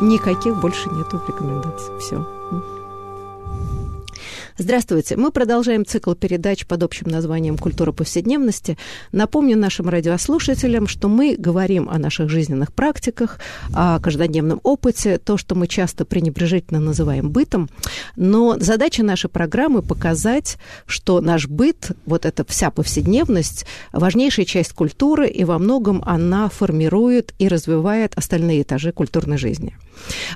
Никаких больше нету рекомендаций. Все. Здравствуйте. Мы продолжаем цикл передач под общим названием «Культура повседневности». Напомню нашим радиослушателям, что мы говорим о наших жизненных практиках, о каждодневном опыте, то, что мы часто пренебрежительно называем бытом. Но задача нашей программы – показать, что наш быт, вот эта вся повседневность, важнейшая часть культуры, и во многом она формирует и развивает остальные этажи культурной жизни.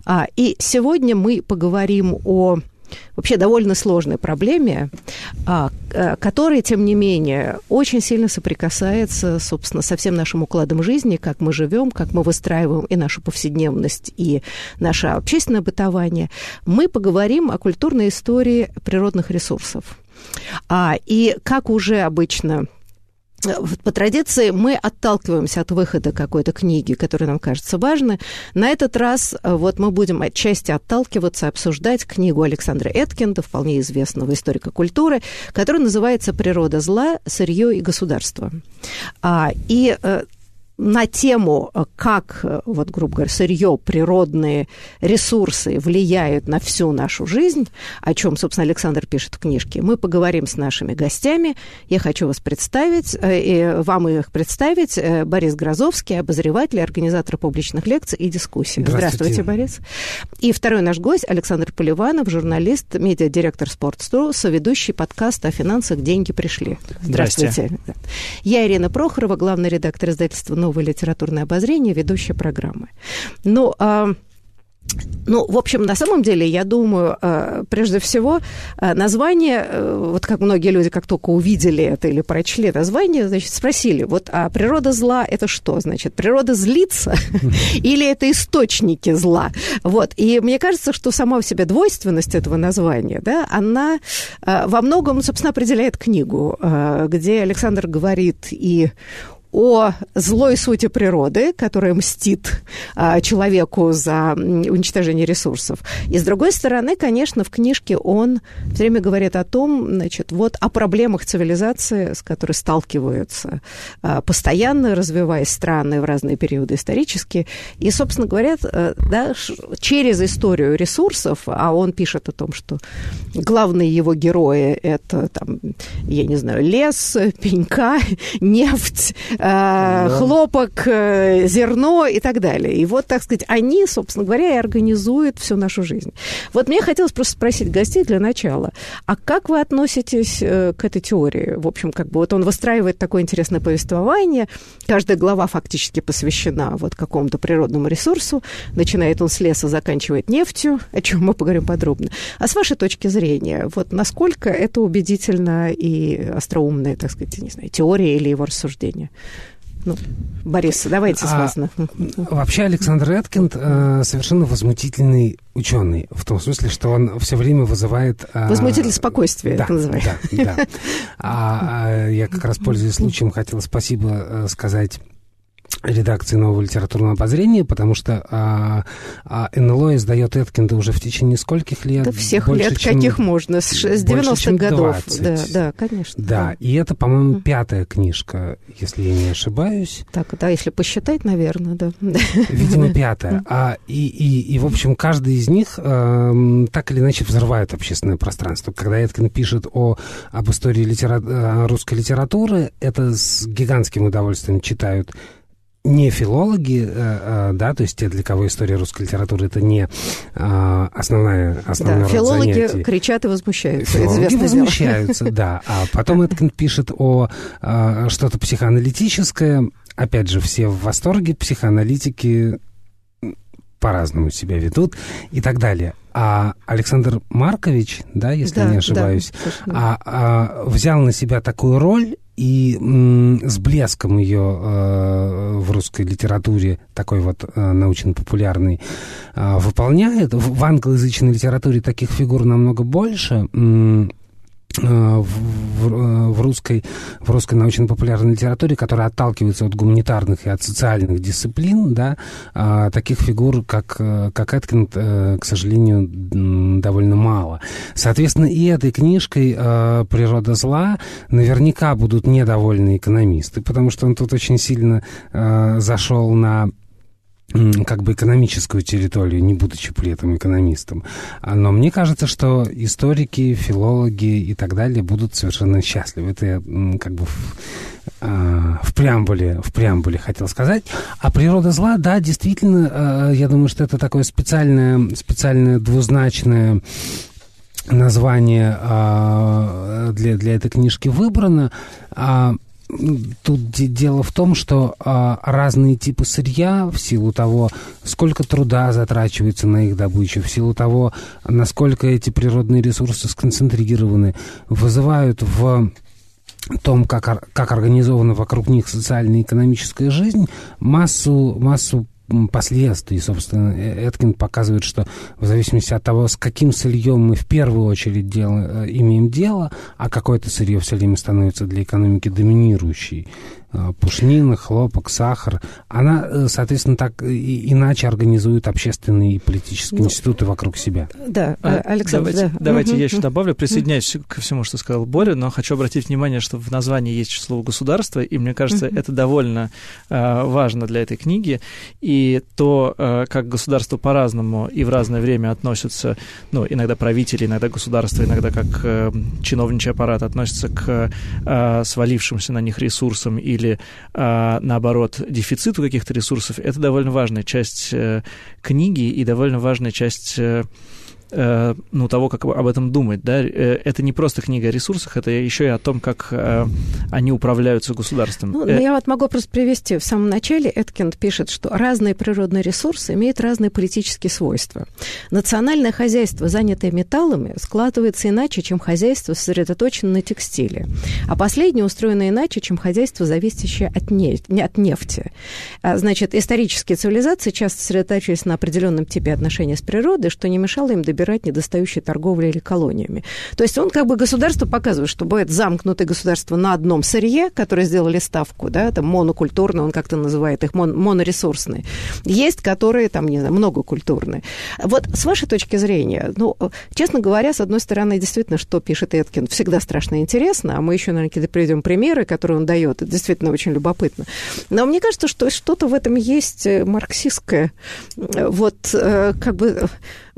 А, и сегодня мы поговорим о вообще довольно сложной проблеме, а, э, которая, тем не менее, очень сильно соприкасается, собственно, со всем нашим укладом жизни, как мы живем, как мы выстраиваем и нашу повседневность, и наше общественное бытование. Мы поговорим о культурной истории природных ресурсов. А, и как уже обычно по традиции мы отталкиваемся от выхода какой-то книги, которая нам кажется важной. На этот раз э, вот мы будем отчасти отталкиваться, обсуждать книгу Александра Эткинда, вполне известного историка культуры, которая называется «Природа зла, сырье и государство». А, и э, на тему, э, как, э, вот, грубо говоря, сырье, природные ресурсы влияют на всю нашу жизнь, о чем, собственно, Александр пишет в книжке, мы поговорим с нашими гостями. Я хочу вас представить, э, и вам их представить. Борис Грозовский, обозреватель, организатор публичных лекций и дискуссий. Здравствуйте, Здравствуйте Борис. И второй наш гость Александр Поливанов, журналист, медиадиректор Спортстру, соведущий подкаста о финансах «Деньги пришли». Здравствуйте. Здравствуйте. Я Ирина Прохорова, главный редактор издательства «Новое литературное обозрение», ведущая программы. Ну, а ну, в общем, на самом деле, я думаю, э, прежде всего, э, название, э, вот как многие люди, как только увидели это или прочли название, значит, спросили, вот, а природа зла – это что? Значит, природа злится или это источники зла? Вот, и мне кажется, что сама в себе двойственность этого названия, да, она во многом, собственно, определяет книгу, где Александр говорит и о злой сути природы, которая мстит а, человеку за уничтожение ресурсов. И с другой стороны, конечно, в книжке он все время говорит о том, значит, вот о проблемах цивилизации, с которой сталкиваются а, постоянно, развиваясь страны в разные периоды исторические. И, собственно говоря, а, да, через историю ресурсов, а он пишет о том, что главные его герои – это, там, я не знаю, лес, пенька, нефть, Э, да. хлопок, э, зерно и так далее. И вот, так сказать, они, собственно говоря, и организуют всю нашу жизнь. Вот мне хотелось просто спросить гостей для начала, а как вы относитесь э, к этой теории? В общем, как бы вот он выстраивает такое интересное повествование, каждая глава фактически посвящена вот какому-то природному ресурсу, начинает он с леса, заканчивает нефтью, о чем мы поговорим подробно. А с вашей точки зрения, вот насколько это убедительно и остроумная, так сказать, не знаю, теория или его рассуждение? Ну, Борис, давайте с вас. А, вообще Александр Эткинд э, совершенно возмутительный ученый, в том смысле, что он все время вызывает... Э, Возмутитель спокойствия, да, это называется. Да, да. А, а я как раз, пользуясь случаем, хотел спасибо э, сказать редакции нового литературного обозрения, потому что а, а, НЛО издает Эткинда уже в течение скольких лет? Да всех больше, лет, чем, каких можно, с 90-х годов. 20. Да, да, конечно. Да, да. и это, по-моему, пятая книжка, если я не ошибаюсь. Так, да, если посчитать, наверное, да. Видимо, пятая. А, и, и, и, в общем, каждый из них э, так или иначе взрывает общественное пространство. Когда Эткин пишет о, об истории литера... Э, русской литературы, это с гигантским удовольствием читают не филологи, э, э, да, то есть те, для кого история русской литературы это не э, основная, основная да, филологи занятий. кричат и возмущаются. Филологи возмущаются, да. А потом Эткин пишет о что-то психоаналитическое. Опять же, все в восторге, психоаналитики по-разному себя ведут и так далее. А Александр Маркович, да, если да, не ошибаюсь, да, а, а, взял на себя такую роль и с блеском ее в русской литературе, такой вот научно-популярный, выполняет. В англоязычной литературе таких фигур намного больше. Э, в, в, э, в, русской, в русской научно-популярной литературе, которая отталкивается от гуманитарных и от социальных дисциплин, да, а, таких фигур, как, э, как Эткинд, к сожалению, довольно мало. Соответственно, и этой книжкой «Природа зла» наверняка будут недовольны экономисты, потому что он тут очень сильно зашел на как бы экономическую территорию, не будучи при этом экономистом. А, но мне кажется, что историки, филологи и так далее будут совершенно счастливы. Это я как бы в, а, в преамбуле, в преамбуле хотел сказать. А природа зла, да, действительно, а, я думаю, что это такое специальное, специальное двузначное название для, для этой книжки выбрано. Тут дело в том, что а, разные типы сырья в силу того, сколько труда затрачивается на их добычу, в силу того, насколько эти природные ресурсы сконцентрированы, вызывают в том, как, как организована вокруг них социальная и экономическая жизнь, массу, массу последствий. Собственно, э, Эткин показывает, что в зависимости от того, с каким сырьем мы в первую очередь дел, э, имеем дело, а какое-то сырье все время становится для экономики доминирующей, пушнина, хлопок, сахар, она, э, соответственно, так иначе организует общественные и политические ну, институты вокруг себя. Да, а, э, Александр, давайте, да. давайте я еще добавлю, присоединяюсь ко всему, что сказал Боря, но хочу обратить внимание, что в названии есть слово «государство», и мне кажется, это довольно э, важно для этой книги, и то, э, как государство по-разному и в разное время относятся, ну, иногда правители, иногда государство, иногда как э, чиновничий аппарат относятся к э, свалившимся на них ресурсам и или, а, наоборот, дефициту каких-то ресурсов, это довольно важная часть э, книги и довольно важная часть э, ну, того, как об этом думать. Да? Э, это не просто книга о ресурсах, это еще и о том, как э, они управляются государством. Ну, я вот могу просто привести. В самом начале Эткинд пишет, что разные природные ресурсы имеют разные политические свойства. Национальное хозяйство, занятое металлами, складывается иначе, чем хозяйство, сосредоточенное на текстиле. А последнее устроено иначе, чем хозяйство, зависящее от, нефти, от нефти. А, значит, исторические цивилизации часто сосредотачивались на определенном типе отношений с природой, что не мешало им добиваться убирать недостающей торговлей или колониями. То есть он как бы государство показывает, что бывает замкнутое государство на одном сырье, которое сделали ставку, да, там монокультурное, он как-то называет их, мон, моноресурсные. Есть, которые там, не знаю, многокультурные. Вот с вашей точки зрения, ну, честно говоря, с одной стороны, действительно, что пишет Эткин, всегда страшно интересно, а мы еще, наверное, какие-то приведем примеры, которые он дает, это действительно очень любопытно. Но мне кажется, что что-то в этом есть э, марксистское. Вот э, как бы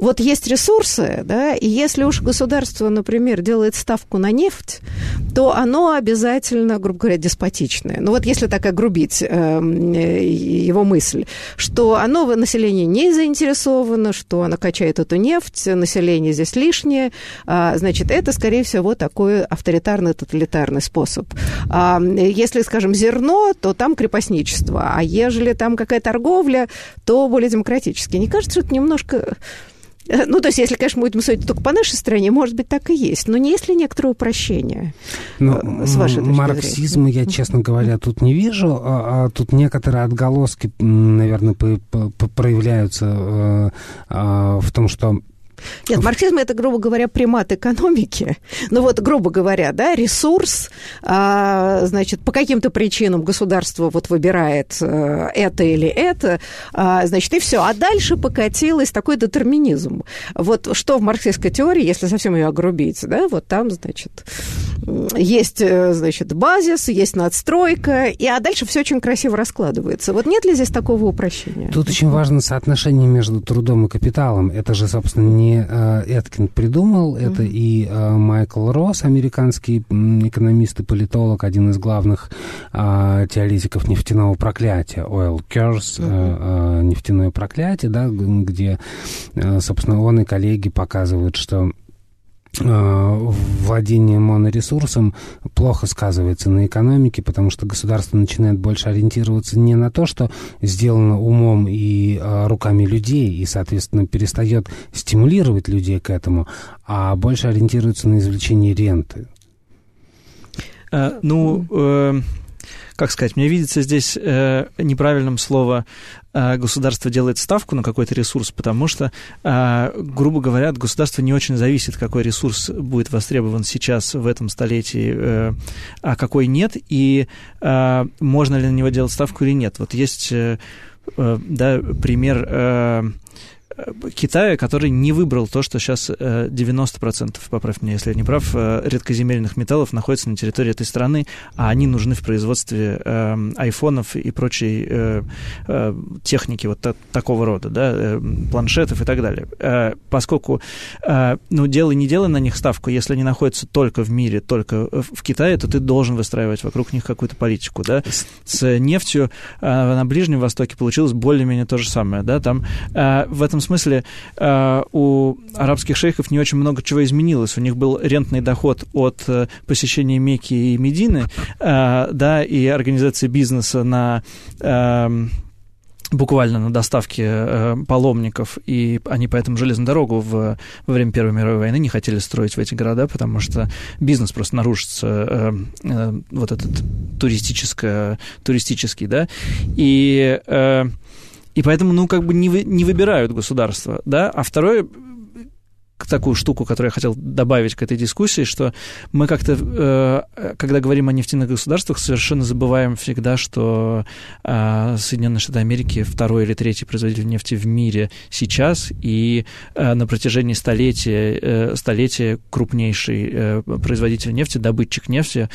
вот есть ресурсы, да, и если уж государство, например, делает ставку на нефть, то оно обязательно, грубо говоря, деспотичное. Ну вот если так огрубить э, его мысль, что оно в населении не заинтересовано, что оно качает эту нефть, население здесь лишнее, э, значит, это, скорее всего, такой авторитарный, тоталитарный способ. А если, скажем, зерно, то там крепостничество, а ежели там какая торговля, то более демократически. Не кажется, что это немножко Э, ну, то есть, если, конечно, мы будем судить только по нашей стране, может быть, так и есть. Но не есть ли некоторое упрощение ну, э, с вашей точки Марксизма я, честно говоря, тут не вижу. А, а тут некоторые отголоски, наверное, проявляются э, а, в том, что нет, марксизм это, грубо говоря, примат экономики. Ну вот, грубо говоря, да, ресурс, а, значит, по каким-то причинам государство вот выбирает а, это или это, а, значит, и все. А дальше покатилось такой детерминизм. Вот что в марксистской теории, если совсем ее огрубить, да, вот там, значит, есть, э, значит, базис, есть надстройка, и, а дальше все очень красиво раскладывается. Вот нет ли здесь такого упрощения? Тут очень важно соотношение между трудом и капиталом. Это же, собственно, не не э, Эткин придумал, mm-hmm. это и э, Майкл Росс, американский экономист и политолог, один из главных э, теоретиков нефтяного проклятия, oil curse, mm-hmm. нефтяное проклятие, да, где, собственно, он и коллеги показывают, что владение моноресурсом плохо сказывается на экономике, потому что государство начинает больше ориентироваться не на то, что сделано умом и э, руками людей, и, соответственно, перестает стимулировать людей к этому, а больше ориентируется на извлечение ренты. Ну, как сказать, мне видится здесь э, неправильным слово э, государство делает ставку на какой-то ресурс, потому что, э, грубо говоря, от государства не очень зависит, какой ресурс будет востребован сейчас в этом столетии, э, а какой нет, и можно ли на него делать ставку или нет. Вот есть да, пример... Китая, который не выбрал то, что сейчас 90%, э, поправь меня, если я не прав, э, редкоземельных металлов находится на территории этой страны, а они нужны в производстве э, айфонов и прочей э, э, техники вот та, такого рода, да, э, планшетов и так далее. Э, поскольку, э, ну, делай, не делай на них ставку, если они находятся только в мире, только в Китае, то ты должен выстраивать вокруг них какую-то политику, да. С нефтью э, на Ближнем Востоке получилось более-менее то же самое, да, там э, в этом смысле э, у арабских шейхов не очень много чего изменилось. У них был рентный доход от э, посещения Мекки и Медины, э, да, и организации бизнеса на эм, буквально на доставке э, паломников, и они поэтому железную дорогу в, во время Первой мировой войны не хотели строить в эти города, потому что бизнес просто нарушится, э, э, вот этот туристическое, туристический, да, и... Э, и поэтому, ну, как бы не, не выбирают государство, да. А второе, такую штуку, которую я хотел добавить к этой дискуссии, что мы как-то, э, когда говорим о нефтяных государствах, совершенно забываем всегда, что э, Соединенные Штаты Америки второй или третий производитель нефти в мире сейчас, и э, на протяжении столетия, столетия крупнейший производитель нефти, добытчик нефти,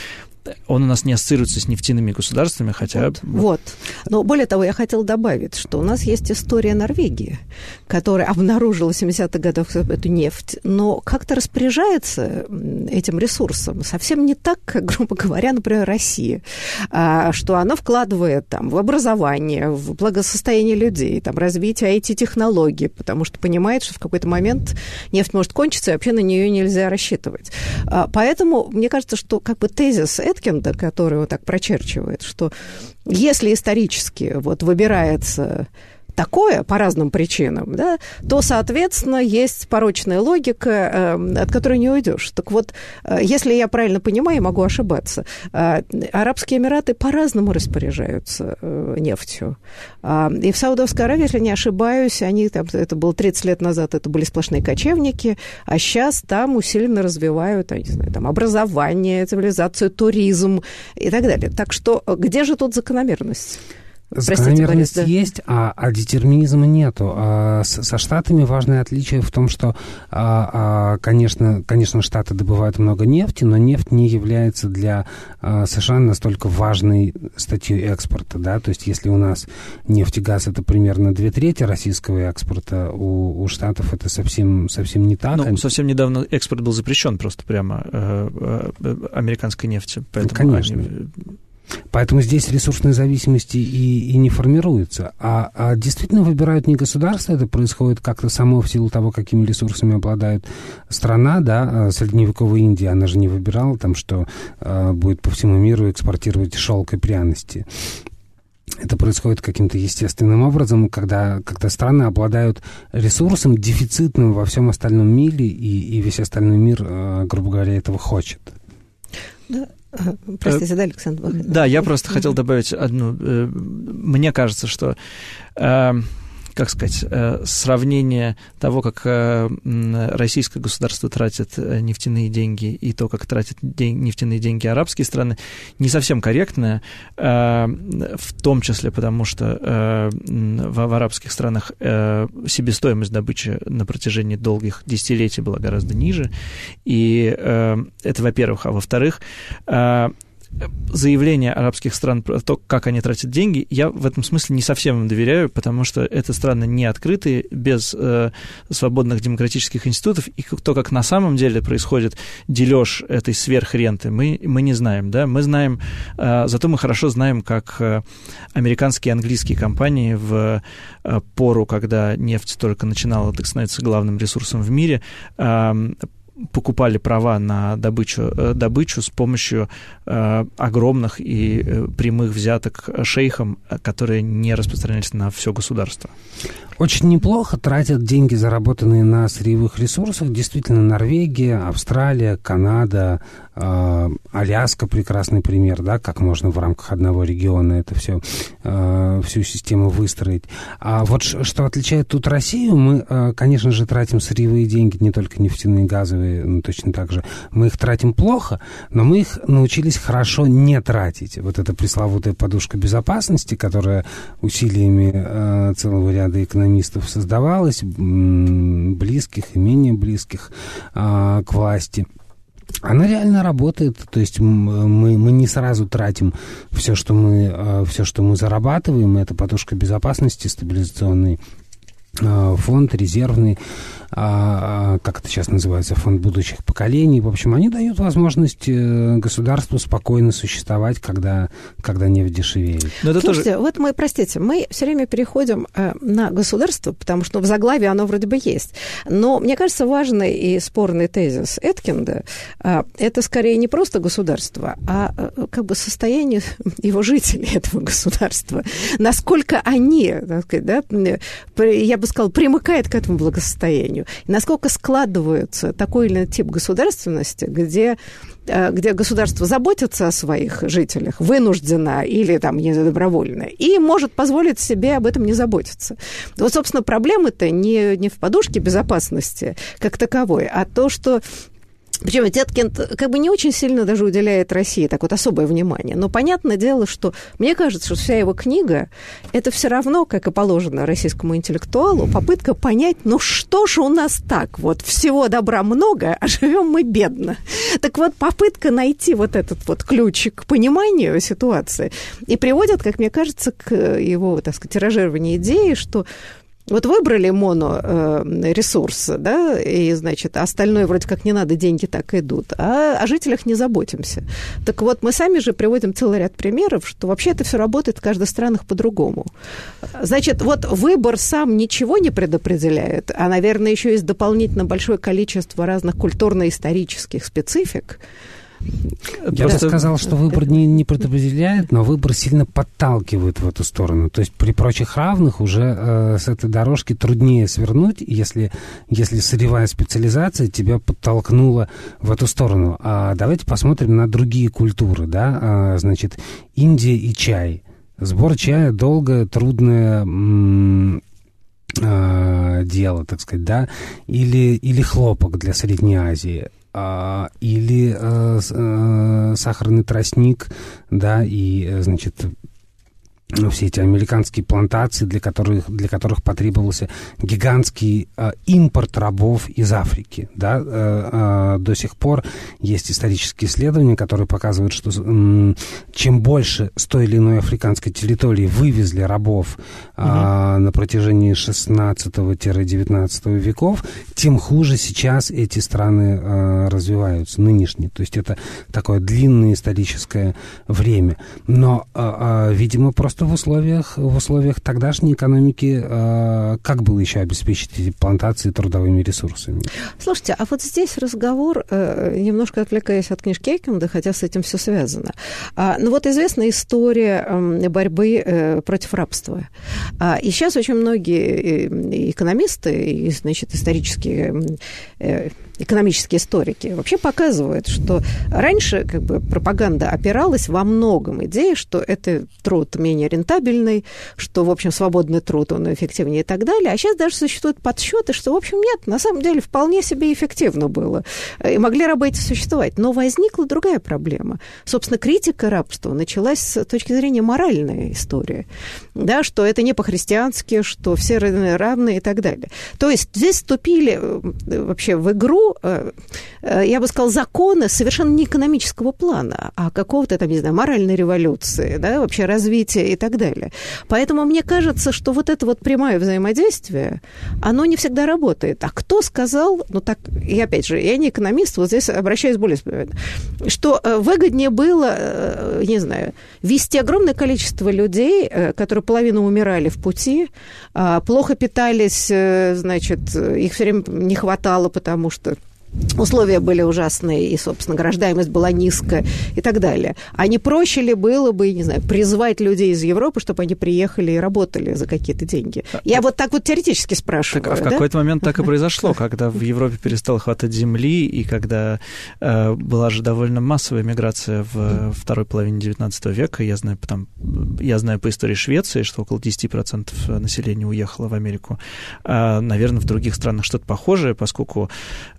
он у нас не ассоциируется с нефтяными государствами, хотя... Вот, вот. Но более того, я хотела добавить, что у нас есть история Норвегии, которая обнаружила в 70-х годах эту нефть, но как-то распоряжается этим ресурсом совсем не так, как, грубо говоря, например, Россия, а, что она вкладывает там, в образование, в благосостояние людей, там, развитие IT-технологий, потому что понимает, что в какой-то момент нефть может кончиться, и вообще на нее нельзя рассчитывать. А, поэтому мне кажется, что как бы тезис Эткинда, который вот так прочерчивает, что если исторически вот выбирается такое по разным причинам, да, то, соответственно, есть порочная логика, э, от которой не уйдешь. Так вот, э, если я правильно понимаю, могу ошибаться, э, Арабские Эмираты по-разному распоряжаются нефтью. А, и в Саудовской Аравии, если не ошибаюсь, они там, это было 30 лет назад, это были сплошные кочевники, а сейчас там усиленно развивают, я не знаю, там образование, цивилизацию, туризм и так далее. Так что где же тут закономерность? Закономерность да. есть, а, а детерминизма нету. А с, со Штатами важное отличие в том, что, а, а, конечно, конечно, Штаты добывают много нефти, но нефть не является для а, США настолько важной статьей экспорта. Да? То есть если у нас нефть и газ это примерно две трети российского экспорта, у, у Штатов это совсем, совсем не так. Ну, совсем недавно экспорт был запрещен просто прямо э, э, американской нефти. Поэтому конечно. Они Поэтому здесь ресурсной зависимости и, и не формируется. А, а действительно выбирают не государства, это происходит как-то само в силу того, какими ресурсами обладает страна, да, а средневековая Индия, она же не выбирала там, что э, будет по всему миру экспортировать шелк и пряности. Это происходит каким-то естественным образом, когда, когда страны обладают ресурсом дефицитным во всем остальном мире, и, и весь остальной мир, э, грубо говоря, этого хочет. Да, Простите, да, Александр? Да, я просто хотел добавить одну. Э, мне кажется, что э, как сказать, э, сравнение того, как э, российское государство тратит э, нефтяные деньги и то, как тратят нефтяные деньги арабские страны, не совсем корректное, в том числе потому, что в арабских странах себестоимость добычи на протяжении долгих десятилетий была гораздо ниже, и это, во-первых, а во-вторых, заявления арабских стран про то, как они тратят деньги, я в этом смысле не совсем им доверяю, потому что это страны не открытые, без э, свободных демократических институтов, и то, как на самом деле происходит дележ этой сверхренты, мы, мы не знаем, да, мы знаем, э, зато мы хорошо знаем, как э, американские и английские компании в э, пору, когда нефть только начинала так становиться главным ресурсом в мире, э, покупали права на добычу, добычу с помощью огромных и прямых взяток шейхам, которые не распространялись на все государство. Очень неплохо тратят деньги, заработанные на сырьевых ресурсах. Действительно, Норвегия, Австралия, Канада, э, Аляска прекрасный пример, да, как можно в рамках одного региона это все, э, всю систему выстроить. А вот что отличает тут Россию, мы, э, конечно же, тратим сырьевые деньги, не только нефтяные, газовые, ну, точно так же. Мы их тратим плохо, но мы их научились хорошо не тратить. Вот эта пресловутая подушка безопасности, которая усилиями целого ряда экономистов создавалось, близких и менее близких а, к власти. Она реально работает, то есть мы, мы не сразу тратим все, что мы, а, все, что мы зарабатываем, это подушка безопасности стабилизационный а, фонд резервный, как это сейчас называется, фонд будущих поколений. В общем, они дают возможность э, государству спокойно существовать, когда, когда нефть дешевеет. Но это Слушайте, тоже... вот мы, простите, мы все время переходим э, на государство, потому что в заглаве оно вроде бы есть. Но мне кажется, важный и спорный тезис Эткинда э, это скорее не просто государство, а как бы состояние его жителей этого государства. Насколько они, так сказать, да, я бы сказала, примыкает к этому благосостоянию сожалению. И насколько складывается такой или иной тип государственности, где э, где государство заботится о своих жителях, вынуждено или там не добровольно, и может позволить себе об этом не заботиться. Вот, собственно, проблема-то не, не в подушке безопасности как таковой, а то, что причем Теткин как бы не очень сильно даже уделяет России так вот особое внимание. Но понятное дело, что мне кажется, что вся его книга это все равно, как и положено российскому интеллектуалу, попытка понять, ну что же у нас так? Вот всего добра много, а живем мы бедно. Так вот, попытка найти вот этот вот ключик к пониманию ситуации и приводит, как мне кажется, к его, так сказать, тиражированию идеи, что вот выбрали моноресурс, э, да, и, значит, остальное вроде как не надо, деньги так идут, а о жителях не заботимся. Так вот, мы сами же приводим целый ряд примеров, что вообще это все работает в каждой странах по-другому. Значит, вот выбор сам ничего не предопределяет, а, наверное, еще есть дополнительно большое количество разных культурно-исторических специфик, я сказал, что выбор не, не предопределяет, но выбор сильно подталкивает в эту сторону. То есть при прочих равных уже э, с этой дорожки труднее свернуть, если, если сырьевая специализация тебя подтолкнула в эту сторону. А давайте посмотрим на другие культуры. Да? А, значит, Индия и чай. Сбор чая долгое, трудное а, дело, так сказать, да, или, или хлопок для Средней Азии. А, или э, э, сахарный тростник, да, и, э, значит, все эти американские плантации, для которых, для которых потребовался гигантский э, импорт рабов из Африки. Да? Э, э, до сих пор есть исторические исследования, которые показывают, что э, чем больше с той или иной африканской территории вывезли рабов э, угу. на протяжении 16-19 веков, тем хуже сейчас эти страны э, развиваются, нынешние. То есть это такое длинное историческое время. Но, э, э, видимо, просто что в условиях, в условиях тогдашней экономики э, как было еще обеспечить эти плантации трудовыми ресурсами? Слушайте, а вот здесь разговор, э, немножко отвлекаясь от книжки Экенда, хотя с этим все связано. А, ну вот известная история э, борьбы э, против рабства. А, и сейчас очень многие э, экономисты и, значит, исторические э, экономические историки вообще показывают, что раньше как бы пропаганда опиралась во многом идее, что это труд менее рентабельный, что, в общем, свободный труд, он эффективнее и так далее. А сейчас даже существуют подсчеты, что, в общем, нет, на самом деле вполне себе эффективно было. И могли рабы существовать. Но возникла другая проблема. Собственно, критика рабства началась с точки зрения моральной истории. Да, что это не по-христиански, что все равны и так далее. То есть здесь вступили э, вообще в игру Э, э, я бы сказала, законы совершенно не экономического плана, а какого-то, там, не знаю, моральной революции, да, вообще развития и так далее. Поэтому мне кажется, что вот это вот прямое взаимодействие, оно не всегда работает. А кто сказал, ну так, и опять же, я не экономист, вот здесь обращаюсь более что э, выгоднее было, не знаю, вести огромное количество людей, которые половину умирали в пути, а, плохо питались, значит, их все время не хватало, потому что условия были ужасные, и, собственно, рождаемость была низкая и так далее. А не проще ли было бы, не знаю, призвать людей из Европы, чтобы они приехали и работали за какие-то деньги? Я вот так вот теоретически спрашиваю. Так, а в да? какой-то момент так и произошло, когда в Европе перестало хватать земли, и когда э, была же довольно массовая миграция в второй половине XIX века. Я знаю, там, я знаю по истории Швеции, что около 10% населения уехало в Америку. А, наверное, в других странах что-то похожее, поскольку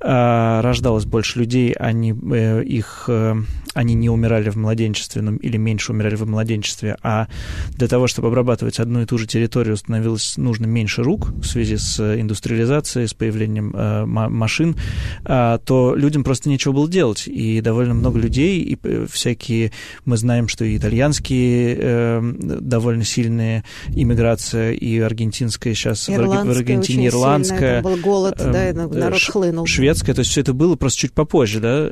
а, рождалось больше людей, они, э, их, э, они не умирали в младенчестве ну, или меньше умирали в младенчестве, а для того, чтобы обрабатывать одну и ту же территорию, становилось нужно меньше рук в связи с индустриализацией, с появлением э, машин, а, то людям просто нечего было делать. И довольно много людей, и всякие, мы знаем, что и итальянские довольно сильные иммиграция, и аргентинская сейчас Ирландская в Аргентине, ирландская. Сильная, был голод, да, народ хлынул. Шведская, то есть все это было просто чуть попозже, да?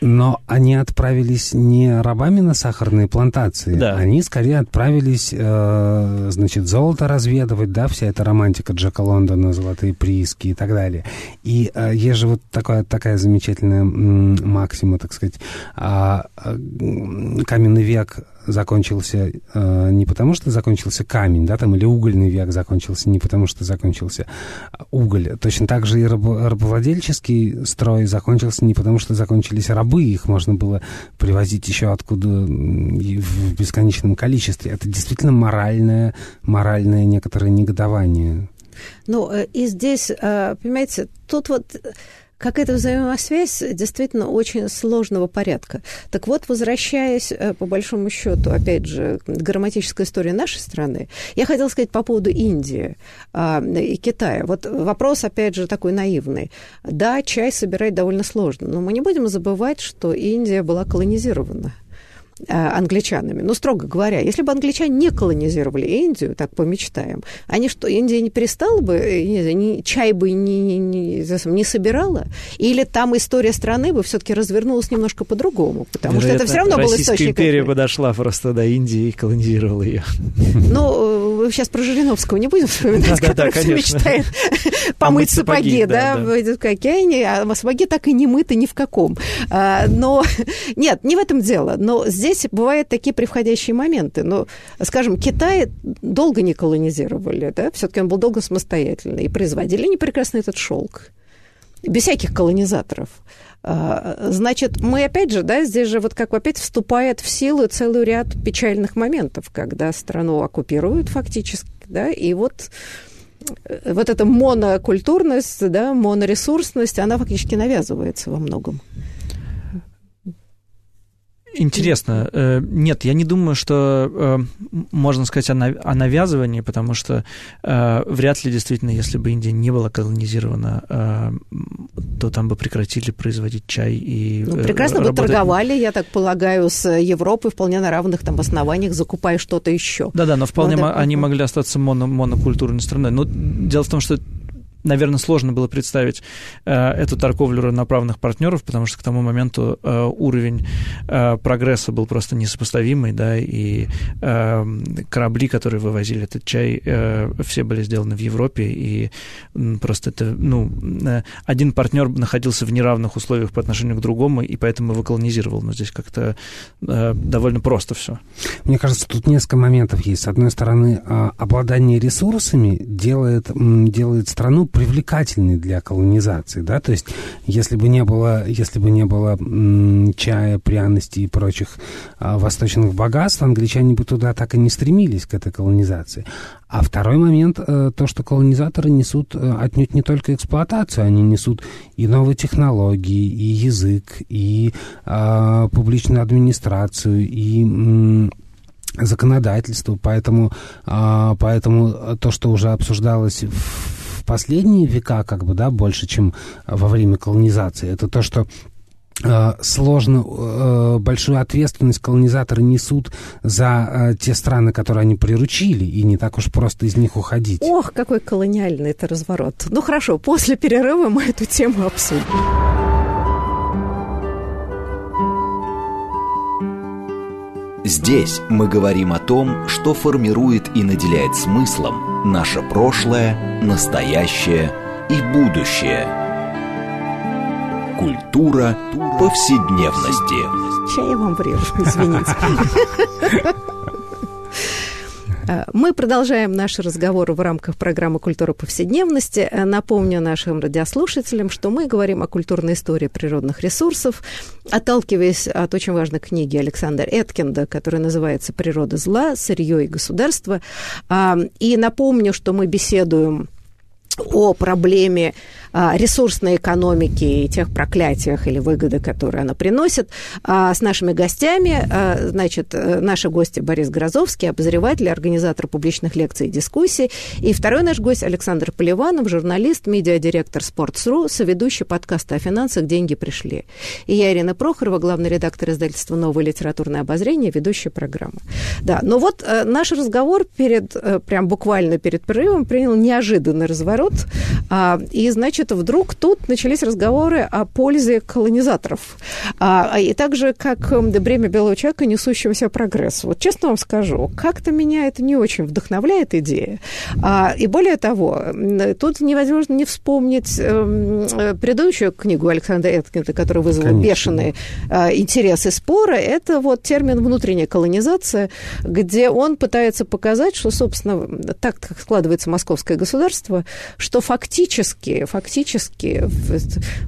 Но они отправились не рабами на сахарные плантации, да. они скорее отправились, э, значит, золото разведывать, да, вся эта романтика Джека Лондона, золотые прииски и так далее. И э, есть же вот такая, такая замечательная максима, так сказать, э, каменный век закончился э, не потому, что закончился камень, да, там, или угольный век закончился не потому, что закончился уголь. Точно так же и рабо- рабовладельческий строй закончился не потому, что закончились рабы, их можно было привозить еще откуда в бесконечном количестве. Это действительно моральное, моральное некоторое негодование. Ну, э, и здесь, э, понимаете, тут вот какая-то взаимосвязь действительно очень сложного порядка. Так вот, возвращаясь, э, по большому счету, опять же, к грамматической истории нашей страны, я хотела сказать по поводу Индии а, и Китая. Вот вопрос, опять же, такой наивный. Да, чай собирать довольно сложно, но мы не будем забывать, что Индия была колонизирована. Э, англичанами. Но, строго говоря, если бы англичане не колонизировали Индию, так помечтаем, они что, Индия не перестала бы, э, не ни, чай бы не, не, не, не собирала? Или там история страны бы все-таки развернулась немножко по-другому? Потому Вероятно, что это все равно был источник... империя подошла просто до Индии и колонизировала ее. Ну, э, сейчас про Жириновского не будем вспоминать, да, который да, все мечтает помыть сапоги, да, в океане, а сапоги так и не мыты ни в каком. А, но, нет, не в этом дело. Но здесь здесь бывают такие приходящие моменты. Но, скажем, Китай долго не колонизировали, да, все-таки он был долго самостоятельный, и производили они прекрасно этот шелк. Без всяких колонизаторов. А, значит, мы опять же, да, здесь же вот как опять вступает в силу целый ряд печальных моментов, когда страну оккупируют фактически, да, и вот э, вот эта монокультурность, да, моноресурсность, она фактически навязывается во многом. Интересно. Э, нет, я не думаю, что э, можно сказать о навязывании, потому что э, вряд ли действительно, если бы Индия не была колонизирована, то там бы прекратили производить чай и ну, Прекрасно работать... бы торговали, я так полагаю, с Европой вполне на равных там основаниях, закупая что-то еще. Да-да, но вполне ну, да, они могли остаться моно монокультурной страной. Но дело в том, что наверное, сложно было представить э, эту торговлю равноправных партнеров, потому что к тому моменту э, уровень э, прогресса был просто несопоставимый, да, и корабли, которые вывозили этот чай, все были сделаны в Европе, и просто это, ну, один партнер находился в неравных условиях по отношению к другому, и поэтому его колонизировал, но здесь как-то довольно просто все. Мне кажется, тут несколько моментов есть. С одной стороны, э, обладание ресурсами делает, делает страну привлекательный для колонизации, да, то есть если бы не было, если бы не было м, чая, пряностей и прочих а, восточных богатств, англичане бы туда так и не стремились к этой колонизации. А второй момент, э, то, что колонизаторы несут э, отнюдь не только эксплуатацию, они несут и новые технологии, и язык, и э, публичную администрацию, и м, законодательство, поэтому, а, поэтому то, что уже обсуждалось в последние века, как бы, да, больше, чем во время колонизации, это то, что э, сложно, э, большую ответственность колонизаторы несут за э, те страны, которые они приручили, и не так уж просто из них уходить. Ох, какой колониальный это разворот. Ну хорошо, после перерыва мы эту тему обсудим. Здесь мы говорим о том, что формирует и наделяет смыслом наше прошлое, настоящее и будущее. Культура повседневности. Сейчас я вам врежу, извините. Э, мы продолжаем наш разговор в рамках программы «Культура повседневности». Э, напомню нашим радиослушателям, что мы говорим о культурной истории природных ресурсов, отталкиваясь от очень важной книги Александра Эткинда, которая называется «Природа зла. Сырье и государство». А, и напомню, что мы беседуем о проблеме ресурсной экономики и тех проклятиях или выгоды, которые она приносит, а, с нашими гостями. А, значит, э, наши гости Борис Грозовский, обозреватель, организатор публичных лекций и дискуссий. И второй наш гость Александр Поливанов, журналист, медиадиректор Sports.ru, соведущий подкаста о финансах «Деньги пришли». И я, Ирина Прохорова, главный редактор издательства «Новое литературное обозрение», ведущая программы. Да, но вот э, наш разговор перед, э, прям буквально перед прерывом принял неожиданный разворот. И, значит, значит, вдруг тут начались разговоры о пользе колонизаторов. А, а и также как бремя белого человека, несущегося прогрессу. Вот честно вам скажу, как-то меня это не очень вдохновляет идея. А, и более того, тут невозможно не вспомнить эм, э, предыдущую книгу Александра Эткинта, которая вызвала Конечно. бешеный э, интерес и споры. Это вот термин «внутренняя колонизация», где он пытается показать, что, собственно, так как складывается московское государство, что фактически, фактически фактически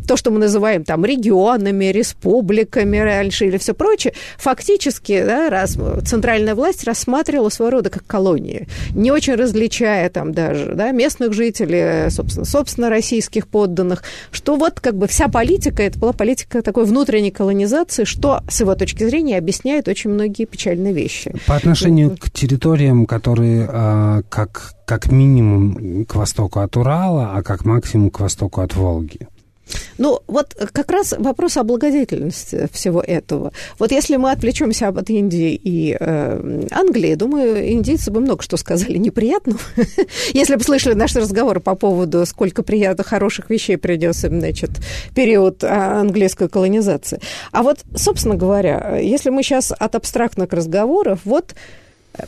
то, что мы называем там регионами, республиками раньше или все прочее, фактически да, раз, центральная власть рассматривала своего рода как колонии, не очень различая там даже да, местных жителей, собственно, собственно, российских подданных, что вот как бы вся политика, это была политика такой внутренней колонизации, что, с его точки зрения, объясняет очень многие печальные вещи. По отношению к территориям, которые а, как как минимум к востоку от Урала, а как максимум к востоку от Волги. Ну, вот как раз вопрос о благодетельности всего этого. Вот если мы отвлечемся от Индии и э, Англии, думаю, индийцы бы много что сказали неприятного. если бы слышали наш разговор по поводу, сколько приятных, хороших вещей придется, значит, период а, английской колонизации. А вот, собственно говоря, если мы сейчас от абстрактных разговоров, вот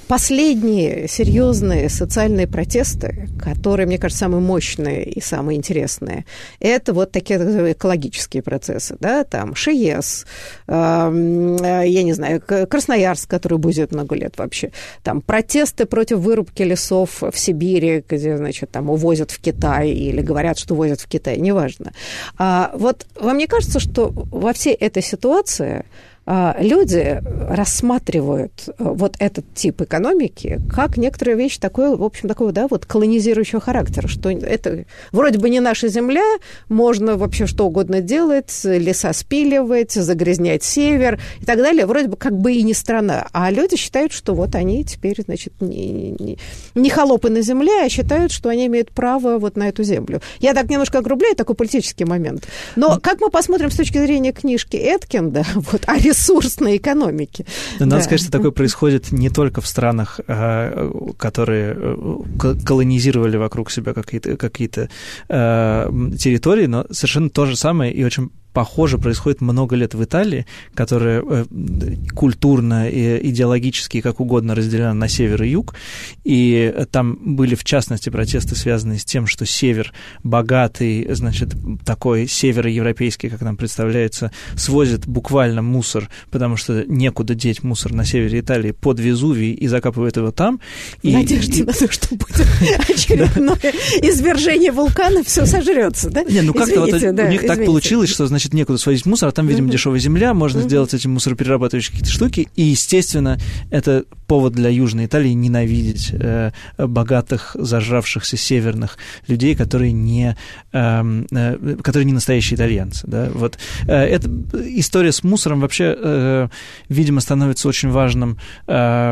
Последние серьезные социальные протесты, которые, мне кажется, самые мощные и самые интересные, это вот такие экологические процессы, да, там ШИЕС, э, я не знаю, Красноярск, который будет много лет вообще, там протесты против вырубки лесов в Сибири, где, значит, там увозят в Китай или говорят, что увозят в Китай, неважно. А вот вам не кажется, что во всей этой ситуации люди рассматривают э, вот этот тип экономики как некоторая вещь такой, в общем, такого, да, вот колонизирующего характера, что это вроде бы не наша земля, можно вообще что угодно делать, леса спиливать, загрязнять север и так далее, вроде бы как бы и не страна. А люди считают, что вот они теперь, значит, не, не, не холопы на земле, а считают, что они имеют право вот на эту землю. Я так немножко огрубляю, такой политический момент. Но как мы посмотрим с точки зрения книжки Эткинда, вот, о ресурсной экономики. Но надо да. сказать, что такое происходит не только в странах, а, которые э, колонизировали вокруг себя какие-то какие э, территории, но совершенно то же самое и очень похоже происходит много лет в Италии, которая э, культурно и идеологически, как угодно разделена на север и юг, и там были, в частности, протесты, связанные с тем, что север богатый, значит, такой североевропейский, как нам представляется, свозит буквально мусор, потому что некуда деть мусор на севере Италии под Везувий и закапывает его там. И, надежде и... на то, что будет очередное извержение вулкана, все сожрется, да? Не, ну как-то вот у них так получилось, что, значит, значит, некуда свозить мусор, а там, видимо, mm-hmm. дешевая земля, можно mm-hmm. сделать эти мусороперерабатывающие какие-то штуки, и, естественно, это повод для Южной Италии ненавидеть э, богатых, зажравшихся северных людей, которые не, эм, э, которые не настоящие итальянцы. Да? Вот, э, эта история с мусором вообще, э, видимо, становится очень важным, э,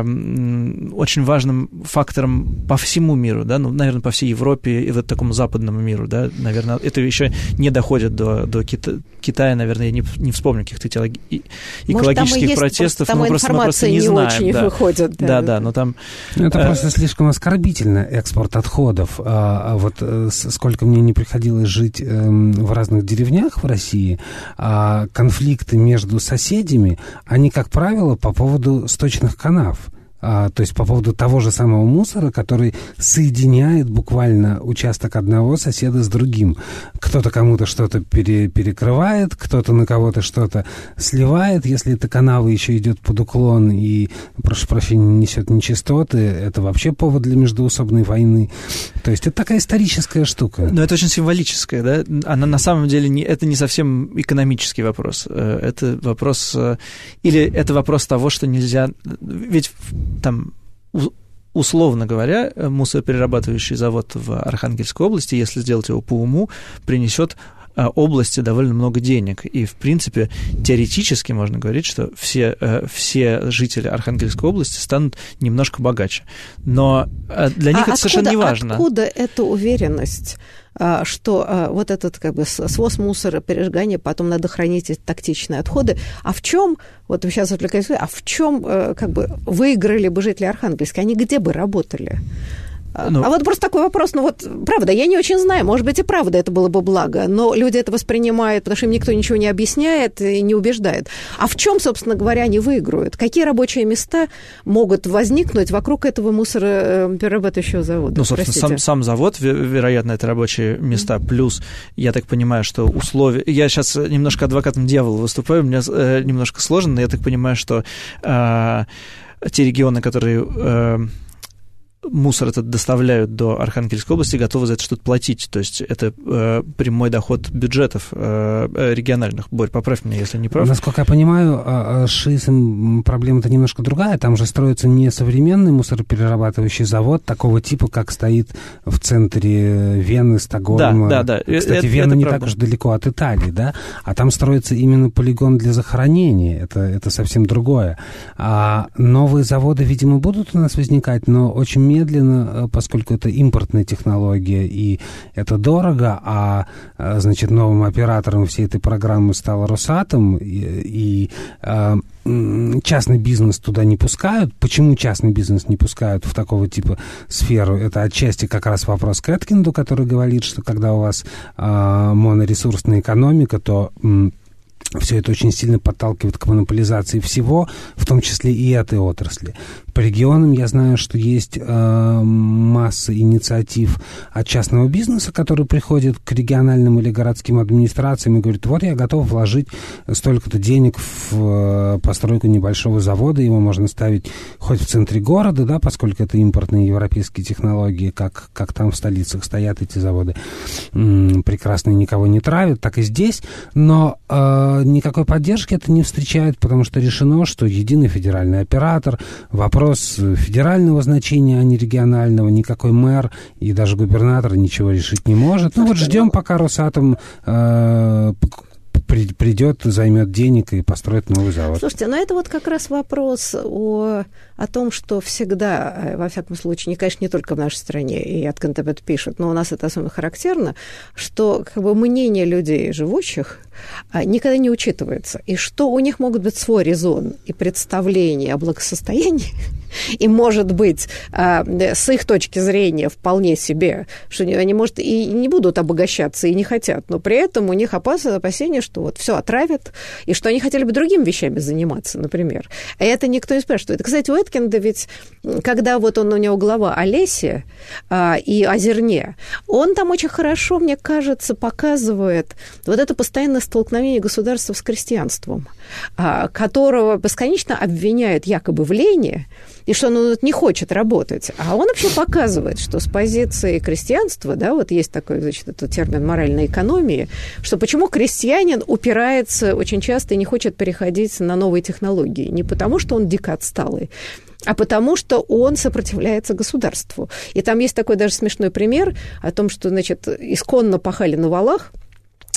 очень важным фактором по всему миру, да? ну, наверное, по всей Европе и вот такому западному миру. Да? Наверное, это еще не доходит до, до Кита- Китая, наверное, я не, не вспомню каких-то экологических Может, протестов, просто, мы просто, мы просто не, не знаем. Очень да. выходит, да. да, да, но там... Это э... просто слишком оскорбительно, экспорт отходов. А, а вот э, сколько мне не приходилось жить э, в разных деревнях в России, а конфликты между соседями, они, как правило, по поводу сточных канав. А, то есть по поводу того же самого мусора, который соединяет буквально участок одного соседа с другим. Кто-то кому-то что-то пере, перекрывает, кто-то на кого-то что-то сливает. Если эта канава еще идет под уклон и, прошу прощения, несет нечистоты, это вообще повод для междуусобной войны. То есть это такая историческая штука. Но это очень символическая, да? Она на самом деле не, это не совсем экономический вопрос. Э, это вопрос... Э, или это вопрос того, что нельзя... Ведь там условно говоря, мусороперерабатывающий завод в Архангельской области, если сделать его по уму, принесет а, области довольно много денег. И, в принципе, теоретически можно говорить, что все, э, все жители Архангельской области станут немножко богаче. Но э, для них а это откуда, совершенно не важно. Откуда эта уверенность? А, что а, вот этот как бы своз мусора, пережигание, потом надо хранить эти токсичные отходы. А в чем, вот вы сейчас отвлекаетесь, а в чем э, как бы выиграли бы жители Архангельска? Они где бы работали? Ну, а вот просто такой вопрос, ну вот, правда, я не очень знаю, может быть, и правда это было бы благо, но люди это воспринимают, потому что им никто ничего не объясняет и не убеждает. А в чем, собственно говоря, они выиграют? Какие рабочие места могут возникнуть вокруг этого мусороперерабатывающего завода? Ну, собственно, сам, сам завод, вероятно, это рабочие места, плюс, я так понимаю, что условия... Я сейчас немножко адвокатом дьявола выступаю, меня э, немножко сложно, но я так понимаю, что э, те регионы, которые... Э, мусор этот доставляют до Архангельской области, готовы за это что-то платить. То есть это э, прямой доход бюджетов э, э региональных. Борь, поправь меня, если не прав. Насколько я понимаю, а, а с ШИСом проблема-то немножко другая. Там же строится не современный мусороперерабатывающий завод такого типа, как стоит в центре Вены, Стокгольма. Да, да, да. Кстати, это, Вена это не правда. так уж далеко от Италии, да? А там строится именно полигон для захоронения. Это, это совсем другое. А новые заводы, видимо, будут у нас возникать, но очень медленно, э, поскольку это импортная технология и это дорого, а, э, значит, новым оператором всей этой программы стал Росатом, и, и э, частный бизнес туда не пускают. Почему частный бизнес не пускают в такого типа сферу? Это отчасти как раз вопрос к Эткинду, который говорит, что когда у вас э, моноресурсная экономика, то все это очень сильно подталкивает к монополизации всего, в том числе и этой отрасли. По регионам я знаю, что есть э, масса инициатив от частного бизнеса, который приходит к региональным или городским администрациям и говорит, вот я готов вложить столько-то денег в э, постройку небольшого завода, его можно ставить хоть в центре города, да, поскольку это импортные европейские технологии, как, как там в столицах стоят эти заводы, м-м, прекрасно никого не травят, так и здесь, но э, никакой поддержки это не встречает, потому что решено, что единый федеральный оператор, вопрос федерального значения, а не регионального. Никакой мэр и даже губернатор ничего решить не может. Ну вот ждем, пока Росатом э, придет, займет денег и построит новый завод. Слушайте, но это вот как раз вопрос о, о том, что всегда, э, во всяком случае, не, конечно, не только в нашей стране, и от КНТБ пишут, но у нас это особенно характерно, что как бы мнение людей, живущих, а, никогда не учитывается. И что у них могут быть свой резон и представление о благосостоянии, и, может быть, а, с их точки зрения вполне себе, что они, может, и не будут обогащаться, и не хотят, но при этом у них опасное опасение, что вот все отравят, и что они хотели бы другими вещами заниматься, например. А это никто не спрашивает. Кстати, у Эткинда ведь, когда вот он у него глава о лесе а, и о зерне, он там очень хорошо, мне кажется, показывает вот это постоянное столкновение государства с крестьянством, которого бесконечно обвиняют якобы в лени, и что он не хочет работать. А он вообще показывает, что с позиции крестьянства, да, вот есть такой, значит, этот термин моральной экономии, что почему крестьянин упирается очень часто и не хочет переходить на новые технологии. Не потому, что он дико отсталый, а потому что он сопротивляется государству. И там есть такой даже смешной пример о том, что, значит, исконно пахали на валах,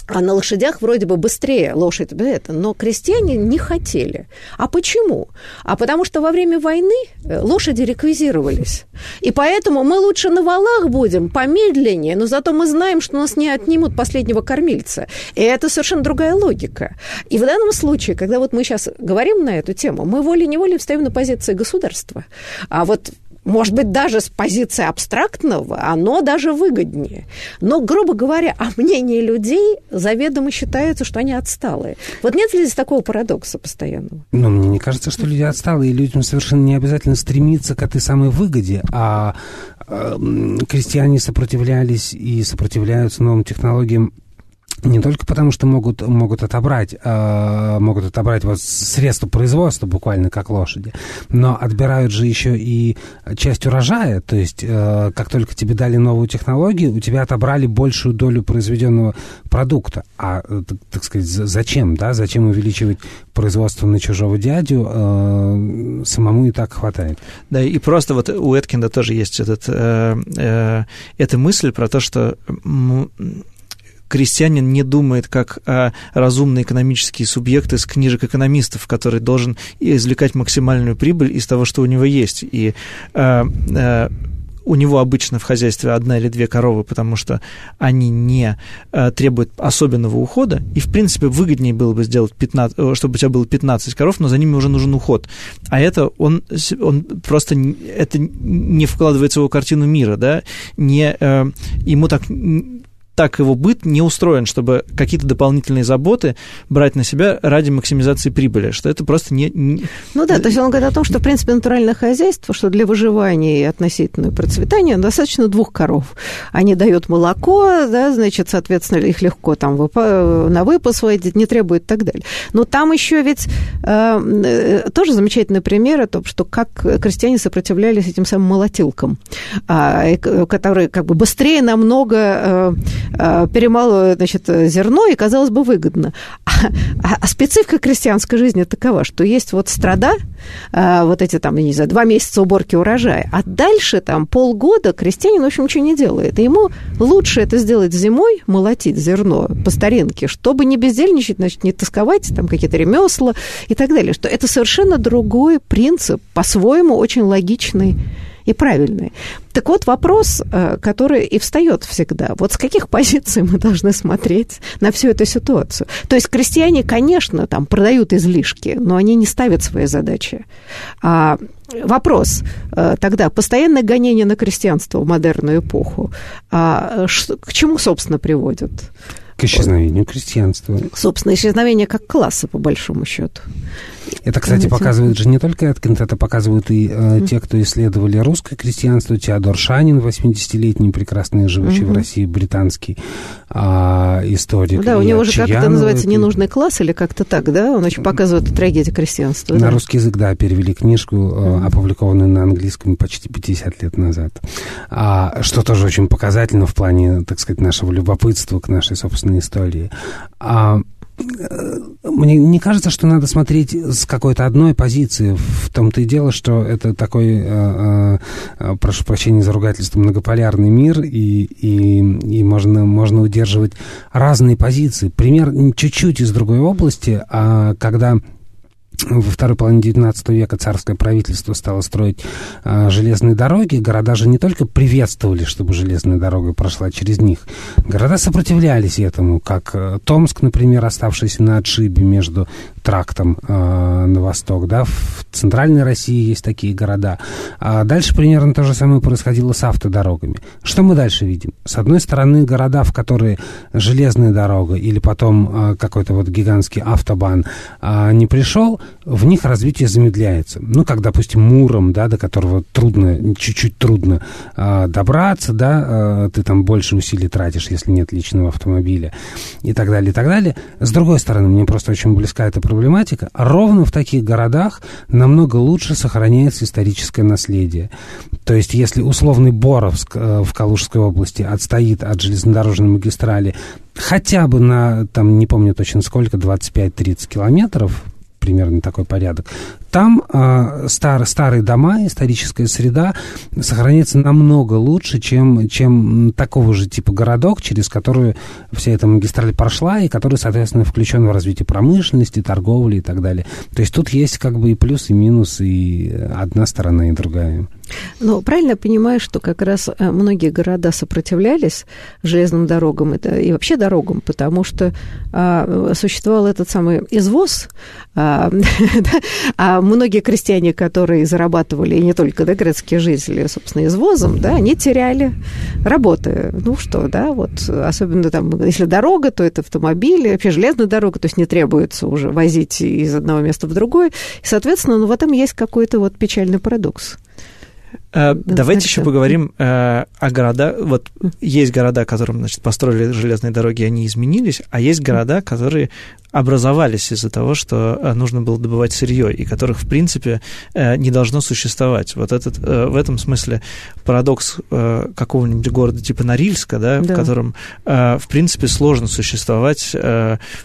а на лошадях вроде бы быстрее лошадь, это, но крестьяне не хотели. А почему? А потому что во время войны э, лошади реквизировались. И поэтому мы лучше на валах будем, помедленнее, но зато мы знаем, что нас не отнимут последнего кормильца. И это совершенно другая логика. И в данном случае, когда вот мы сейчас говорим на эту тему, мы волей-неволей встаем на позиции государства. А вот может быть, даже с позиции абстрактного, оно даже выгоднее. Но, грубо говоря, о мнении людей заведомо считается, что они отсталые. Вот нет ли здесь такого парадокса постоянного? Ну, мне не кажется, что люди отсталые, и людям совершенно не обязательно стремиться к этой самой выгоде, а э, крестьяне сопротивлялись и сопротивляются новым технологиям не только потому, что могут, могут отобрать, э, могут отобрать вот средства производства, буквально как лошади, но отбирают же еще и часть урожая, то есть э, как только тебе дали новую технологию, у тебя отобрали большую долю произведенного продукта. А, э, так, так сказать, зачем, да, зачем увеличивать производство на чужого дядю, э, самому и так хватает. Да, и просто вот у Эткинда тоже есть этот, э, э, эта мысль про то, что крестьянин не думает как а, разумные экономические субъекты с книжек экономистов, который должен извлекать максимальную прибыль из того, что у него есть. И а, а, у него обычно в хозяйстве одна или две коровы, потому что они не а, требуют особенного ухода, и, в принципе, выгоднее было бы сделать 15, э, чтобы у тебя было 15 коров, но за ними уже нужен уход. А это он, он просто, это не вкладывается в его картину мира, да, не, а, ему так так его быт не устроен, чтобы какие-то дополнительные заботы брать на себя ради максимизации прибыли, что это просто не... Ну да, то есть он говорит о том, что, в принципе, натуральное хозяйство, что для выживания и относительного процветания достаточно двух коров. Они дают молоко, да, значит, соответственно, их легко там на выпас водить, не требует и так далее. Но там еще ведь э, тоже замечательный пример о том, что как крестьяне сопротивлялись этим самым молотилкам, э, которые как бы быстрее намного э, Э, перемалывают значит, зерно, и, казалось бы, выгодно. А, а, а специфика крестьянской жизни такова, что есть вот страда, э, вот эти там, не знаю, два месяца уборки урожая, а дальше там полгода крестьянин, в общем, ничего не делает. И ему лучше это сделать зимой, молотить зерно по старинке, чтобы не бездельничать, значит, не тосковать, там какие-то ремесла и так далее, что это совершенно другой принцип, по-своему очень логичный и правильные. Так вот, вопрос, э, который и встает всегда. Вот с каких позиций мы должны смотреть на всю эту ситуацию? То есть крестьяне, конечно, там продают излишки, но они не ставят свои задачи. А вопрос э, тогда, постоянное гонение на крестьянство в модерную эпоху, а к чему, собственно, приводит? К исчезновению крестьянства. Собственно, исчезновение как класса, по большому счету. Это, кстати, показывает же не только Эткинс, это показывают и э, те, кто исследовали русское крестьянство. Теодор Шанин, 80-летний, прекрасный, живущий mm-hmm. в России, британский э, историк. Да, у него же как это называется, ненужный класс или как-то так, да? Он очень показывает трагедию крестьянства. На да? русский язык, да, перевели книжку, mm-hmm. опубликованную на английском почти 50 лет назад. А, что тоже очень показательно в плане, так сказать, нашего любопытства к нашей собственной истории. А, мне не кажется, что надо смотреть с какой-то одной позиции. В том-то и дело, что это такой, э, э, прошу прощения за ругательство, многополярный мир, и, и, и можно, можно удерживать разные позиции. Пример чуть-чуть из другой области, а когда во второй половине XIX века царское правительство стало строить э, железные дороги. Города же не только приветствовали, чтобы железная дорога прошла через них. Города сопротивлялись этому, как э, Томск, например, оставшийся на отшибе между трактом э, на восток. Да? В центральной России есть такие города. А дальше примерно то же самое происходило с автодорогами. Что мы дальше видим? С одной стороны, города, в которые железная дорога или потом э, какой-то вот гигантский автобан э, не пришел, в них развитие замедляется. Ну, как, допустим, Муром, да, до которого трудно, чуть-чуть трудно э, добраться, да, э, ты там больше усилий тратишь, если нет личного автомобиля и так далее, и так далее. С другой стороны, мне просто очень близка эта проблематика. Ровно в таких городах намного лучше сохраняется историческое наследие. То есть, если условный Боровск э, в Калужской области отстоит от железнодорожной магистрали хотя бы на, там, не помню точно сколько, 25-30 километров, примерно такой порядок. Там э, стар, старые дома, историческая среда сохраняется намного лучше, чем, чем такого же типа городок, через который вся эта магистраль прошла, и который, соответственно, включен в развитие промышленности, торговли и так далее. То есть тут есть как бы и плюс, и минус, и одна сторона, и другая. Ну, правильно понимаю, что как раз э, многие города сопротивлялись железным дорогам и вообще дорогам, потому что а, существовал этот самый извоз, а, а многие крестьяне, которые зарабатывали, и не только да, городские жители, собственно, извозом, да, они теряли работы. Ну что, да, вот особенно там, если дорога, то это автомобили, вообще железная дорога, то есть не требуется уже возить из одного места в другое. И, соответственно, ну, в этом есть какой-то вот печальный парадокс. Э, давайте еще поговорим э, о городах. Вот есть города, которым значит, построили железные дороги, они изменились, а есть города, которые образовались из-за того, что э, нужно было добывать сырье, и которых, в принципе, э, не должно существовать. Вот этот, э, в этом смысле парадокс какого-нибудь города типа Норильска, да, да. в котором, в принципе, сложно существовать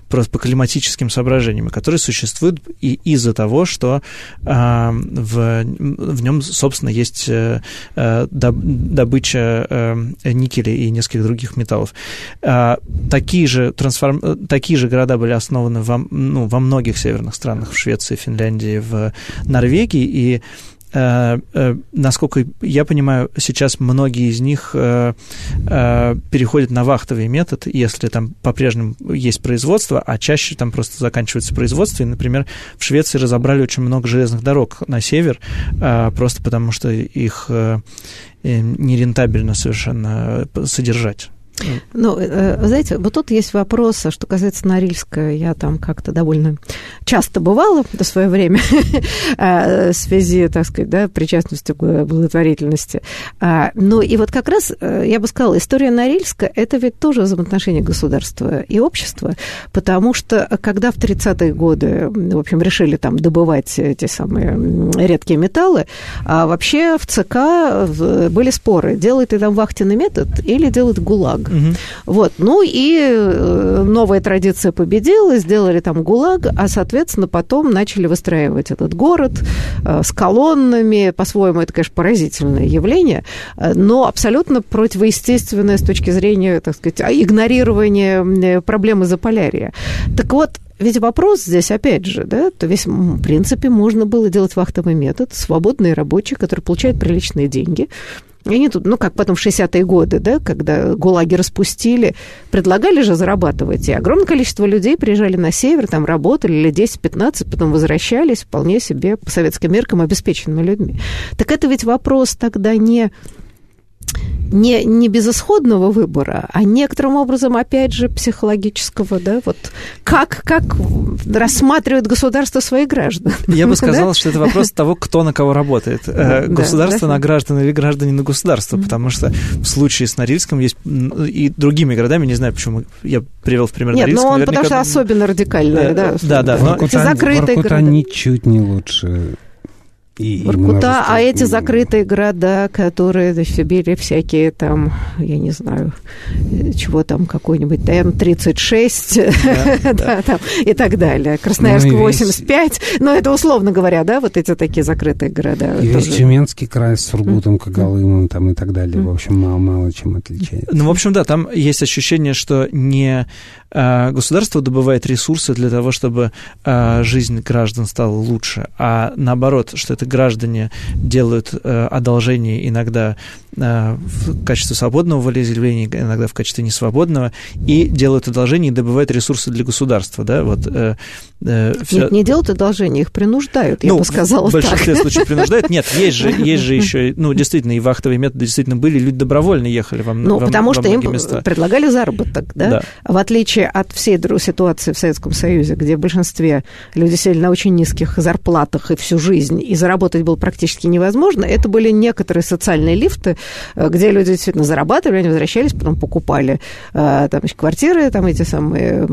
просто по климатическим соображениям, которые существуют и из-за того, что в, в нем, собственно, есть добыча никеля и нескольких других металлов. Такие же, трансформ... Такие же города были основаны во, ну, во многих северных странах, в Швеции, Финляндии, в Норвегии, и э, э, насколько я понимаю, сейчас многие из них э, переходят на вахтовый метод, если там по-прежнему есть производство, а чаще там просто заканчивается производство. И, например, в Швеции разобрали очень много железных дорог на север, просто потому что их нерентабельно совершенно содержать. Ну, э, знаете, вот тут есть вопрос, а что касается Норильска, я там как-то довольно часто бывала в свое время э, в связи, так сказать, да, причастности к благотворительности. А, ну, и вот как раз, э, я бы сказала, история Норильска – это ведь тоже взаимоотношения государства и общества, потому что когда в 30-е годы, в общем, решили там добывать эти самые редкие металлы, а вообще в ЦК были споры, делает ли там вахтенный метод или делает ГУЛАГ. Угу. Вот. Ну и э, новая традиция победила, сделали там ГУЛАГ, а, соответственно, потом начали выстраивать этот город э, с колоннами. По-своему, это, конечно, поразительное явление, э, но абсолютно противоестественное с точки зрения, так сказать, игнорирования проблемы Заполярья. Так вот, ведь вопрос здесь, опять же, да, то весь, в принципе, можно было делать вахтовый метод, свободные рабочие, которые получают приличные деньги, и они тут, ну, как потом в 60-е годы, да, когда ГУЛАГи распустили, предлагали же зарабатывать. И огромное количество людей приезжали на север, там работали лет 10-15, потом возвращались вполне себе по советским меркам обеспеченными людьми. Так это ведь вопрос тогда не не, не безысходного выбора, а некоторым образом, опять же, психологического, да, вот как, как рассматривает государство своих граждан. Я бы сказал, что это вопрос того, кто на кого работает. Э, государство на граждан или граждане на государство, потому что в случае с Норильском есть и другими городами, не знаю, почему я привел в пример Норильск. Нет, ну он потому что особенно радикальный, да. Да, да. Воркута, закрытые города. ничуть не лучше и, Воркута, а эти закрытые города, которые били всякие там, я не знаю, чего там, какой-нибудь ТМ-36 да, да. там, и так далее. Красноярск ну, 85, весь... но это условно говоря, да, вот эти такие закрытые города. И весь Тюменский край с Сургутом, Когалымом там и так далее, в общем, мало-мало чем отличается. Ну, в общем, да, там есть ощущение, что не а, государство добывает ресурсы для того, чтобы а, жизнь граждан стала лучше, а наоборот, что это граждане делают э, одолжение иногда э, в качестве свободного волеизъявления, иногда в качестве несвободного, и делают одолжение и добывают ресурсы для государства, да, вот. Э, Все... Нет, не делают одолжение, их принуждают, я ну, бы сказала в большинстве так. случаев принуждают. Нет, есть же, есть же еще, ну, действительно, и вахтовые методы действительно были, люди добровольно ехали во, ну, во, потому во что им места. предлагали заработок, да? да? В отличие от всей ситуации в Советском Союзе, где в большинстве люди сидели на очень низких зарплатах и всю жизнь, и заработали заработать было практически невозможно. Это были некоторые социальные лифты, э, где люди действительно зарабатывали, они возвращались, потом покупали э, там, квартиры, там эти самые,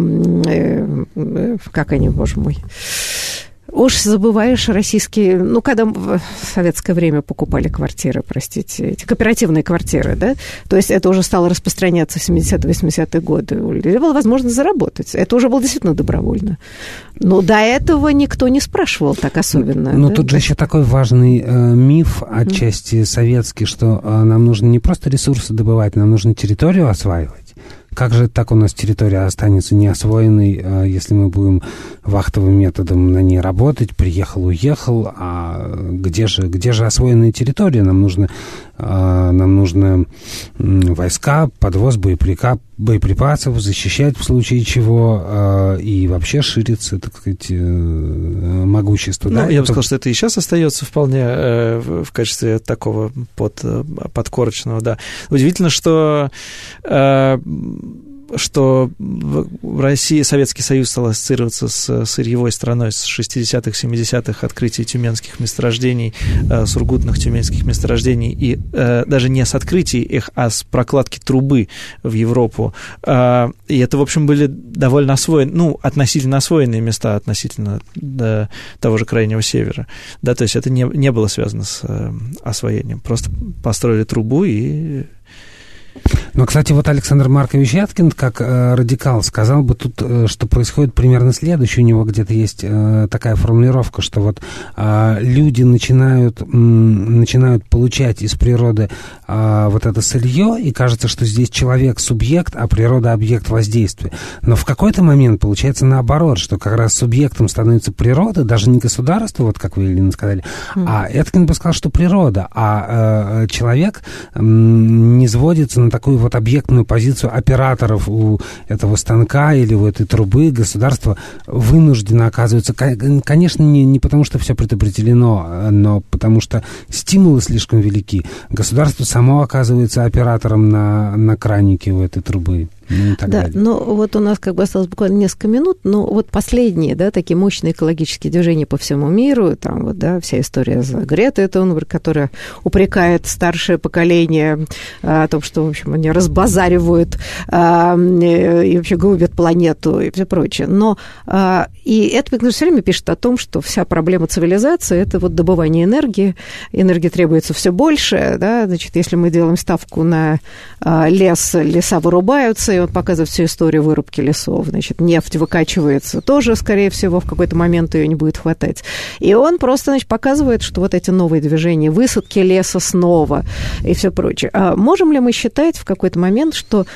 э, как они, боже мой, Уж забываешь российские... Ну, когда в советское время покупали квартиры, простите, эти кооперативные квартиры, да? То есть это уже стало распространяться в 70-80-е годы. У людей была возможность заработать. Это уже было действительно добровольно. Но до этого никто не спрашивал так особенно. Ну, да? тут же еще такой важный э, миф, отчасти mm. советский, что э, нам нужно не просто ресурсы добывать, нам нужно территорию осваивать. Как же так у нас территория останется неосвоенной, а, если мы будем вахтовым методом на ней работать, приехал, уехал, а где же, где же освоенная территория? Нам нужно, нам нужно войска, подвоз боеприка, боеприпасов, защищать в случае чего и вообще ширится, так сказать, могущество. Ну, да? я бы сказал, что это и сейчас остается вполне в качестве такого под, подкорочного, да. Удивительно, что что в России Советский Союз стал ассоциироваться с сырьевой страной с 60-х, 70-х, открытия тюменских месторождений, э, сургутных тюменских месторождений, и э, даже не с открытия их, а с прокладки трубы в Европу. Э, и это, в общем, были довольно освоенные, ну, относительно освоенные места относительно да, того же Крайнего Севера. Да, то есть это не, не было связано с освоением. Просто построили трубу и но, кстати, вот Александр Маркович Яткин, как э, радикал, сказал бы тут, э, что происходит примерно следующее. У него где-то есть э, такая формулировка, что вот э, люди начинают, э, начинают получать из природы э, вот это сырье, и кажется, что здесь человек субъект, а природа объект воздействия. Но в какой-то момент получается наоборот, что как раз субъектом становится природа, даже не государство, вот как вы, Елена, сказали, mm. а Эткин бы сказал, что природа, а э, человек э, не сводится на такую вот объектную позицию операторов у этого станка или у этой трубы государство вынуждено оказывается, конечно, не, не потому, что все предопределено, но потому что стимулы слишком велики. Государство само оказывается оператором на, на кранике у этой трубы. Ну, и так да, далее. но вот у нас как бы осталось буквально несколько минут, но вот последние, да, такие мощные экологические движения по всему миру, там вот, да, вся история за Гретой Тунберг, которая упрекает старшее поколение а, о том, что, в общем, они разбазаривают а, и вообще губят планету и все прочее. Но а, и это все время пишет о том, что вся проблема цивилизации – это вот добывание энергии, энергии требуется все больше, да, значит, если мы делаем ставку на лес, леса вырубаются, и он показывает всю историю вырубки лесов. Значит, нефть выкачивается тоже, скорее всего, в какой-то момент ее не будет хватать. И он просто, значит, показывает, что вот эти новые движения, высадки леса снова и все прочее. А можем ли мы считать в какой-то момент, что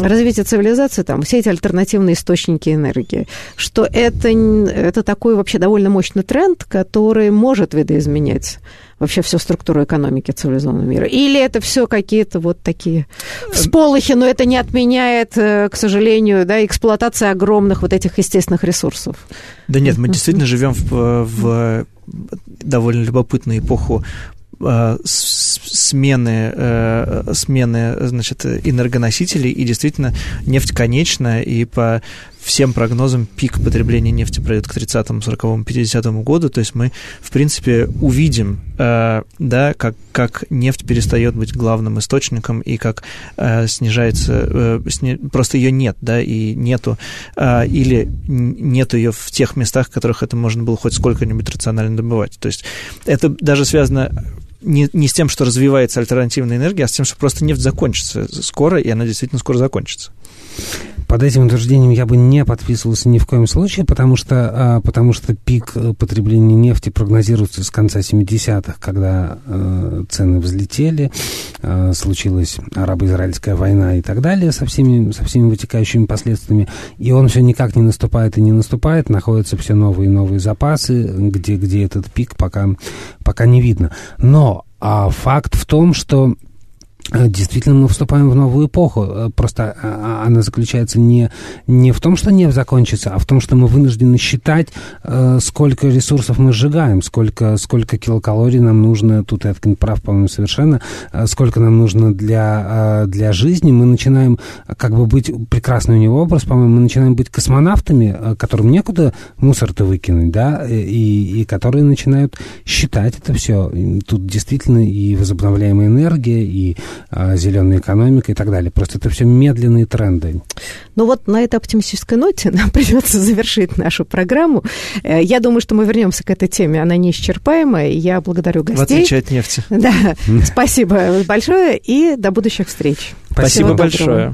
развитие цивилизации, там, все эти альтернативные источники энергии, что это, это такой вообще довольно мощный тренд, который может видоизменять вообще всю структуру экономики цивилизованного мира? Или это все какие-то вот такие всполохи, но это не отменяет, э, к сожалению, да, эксплуатация огромных вот этих естественных ресурсов? Да нет, мы действительно живем в, в довольно любопытную эпоху э, смены, э, смены значит, энергоносителей, и действительно нефть конечная, и по всем прогнозам пик потребления нефти пройдет к 30-му, 40-му, 50-му году, то есть мы, в принципе, увидим, э, да, как, как нефть перестает быть главным источником и как э, снижается, э, сни, просто ее нет, да, и нету, э, или нету ее в тех местах, в которых это можно было хоть сколько-нибудь рационально добывать. То есть это даже связано не, не с тем, что развивается альтернативная энергия, а с тем, что просто нефть закончится скоро, и она действительно скоро закончится. Под этим утверждением я бы не подписывался ни в коем случае, потому что, а, потому что пик э, потребления нефти прогнозируется с конца 70-х, когда э, цены взлетели, э, случилась арабо-израильская война и так далее со всеми, со всеми вытекающими последствиями, и он все никак не наступает и не наступает, находятся все новые и новые запасы, где, где этот пик пока, пока не видно. Но а факт в том, что действительно, мы вступаем в новую эпоху. Э, просто а, а, она заключается не, не в том, что нефть закончится, а в том, что мы вынуждены считать, э, сколько ресурсов мы сжигаем, сколько, сколько килокалорий нам нужно, тут Эткин прав, по-моему, совершенно, сколько нам нужно для, для жизни. Мы начинаем как бы быть, прекрасный у него образ, по-моему, мы начинаем быть космонавтами, которым некуда мусор-то выкинуть, да, и, и которые начинают считать это все. Тут действительно и возобновляемая энергия, и а, зеленая экономика и так далее. Просто это все медленные тренды. Ну вот на этой оптимистической ноте нам придется завершить нашу программу. Э, я думаю, что мы вернемся к этой теме. Она неисчерпаемая. Я благодарю гостей. В отличие от нефти. Да. Спасибо большое и до будущих встреч. Спасибо большое.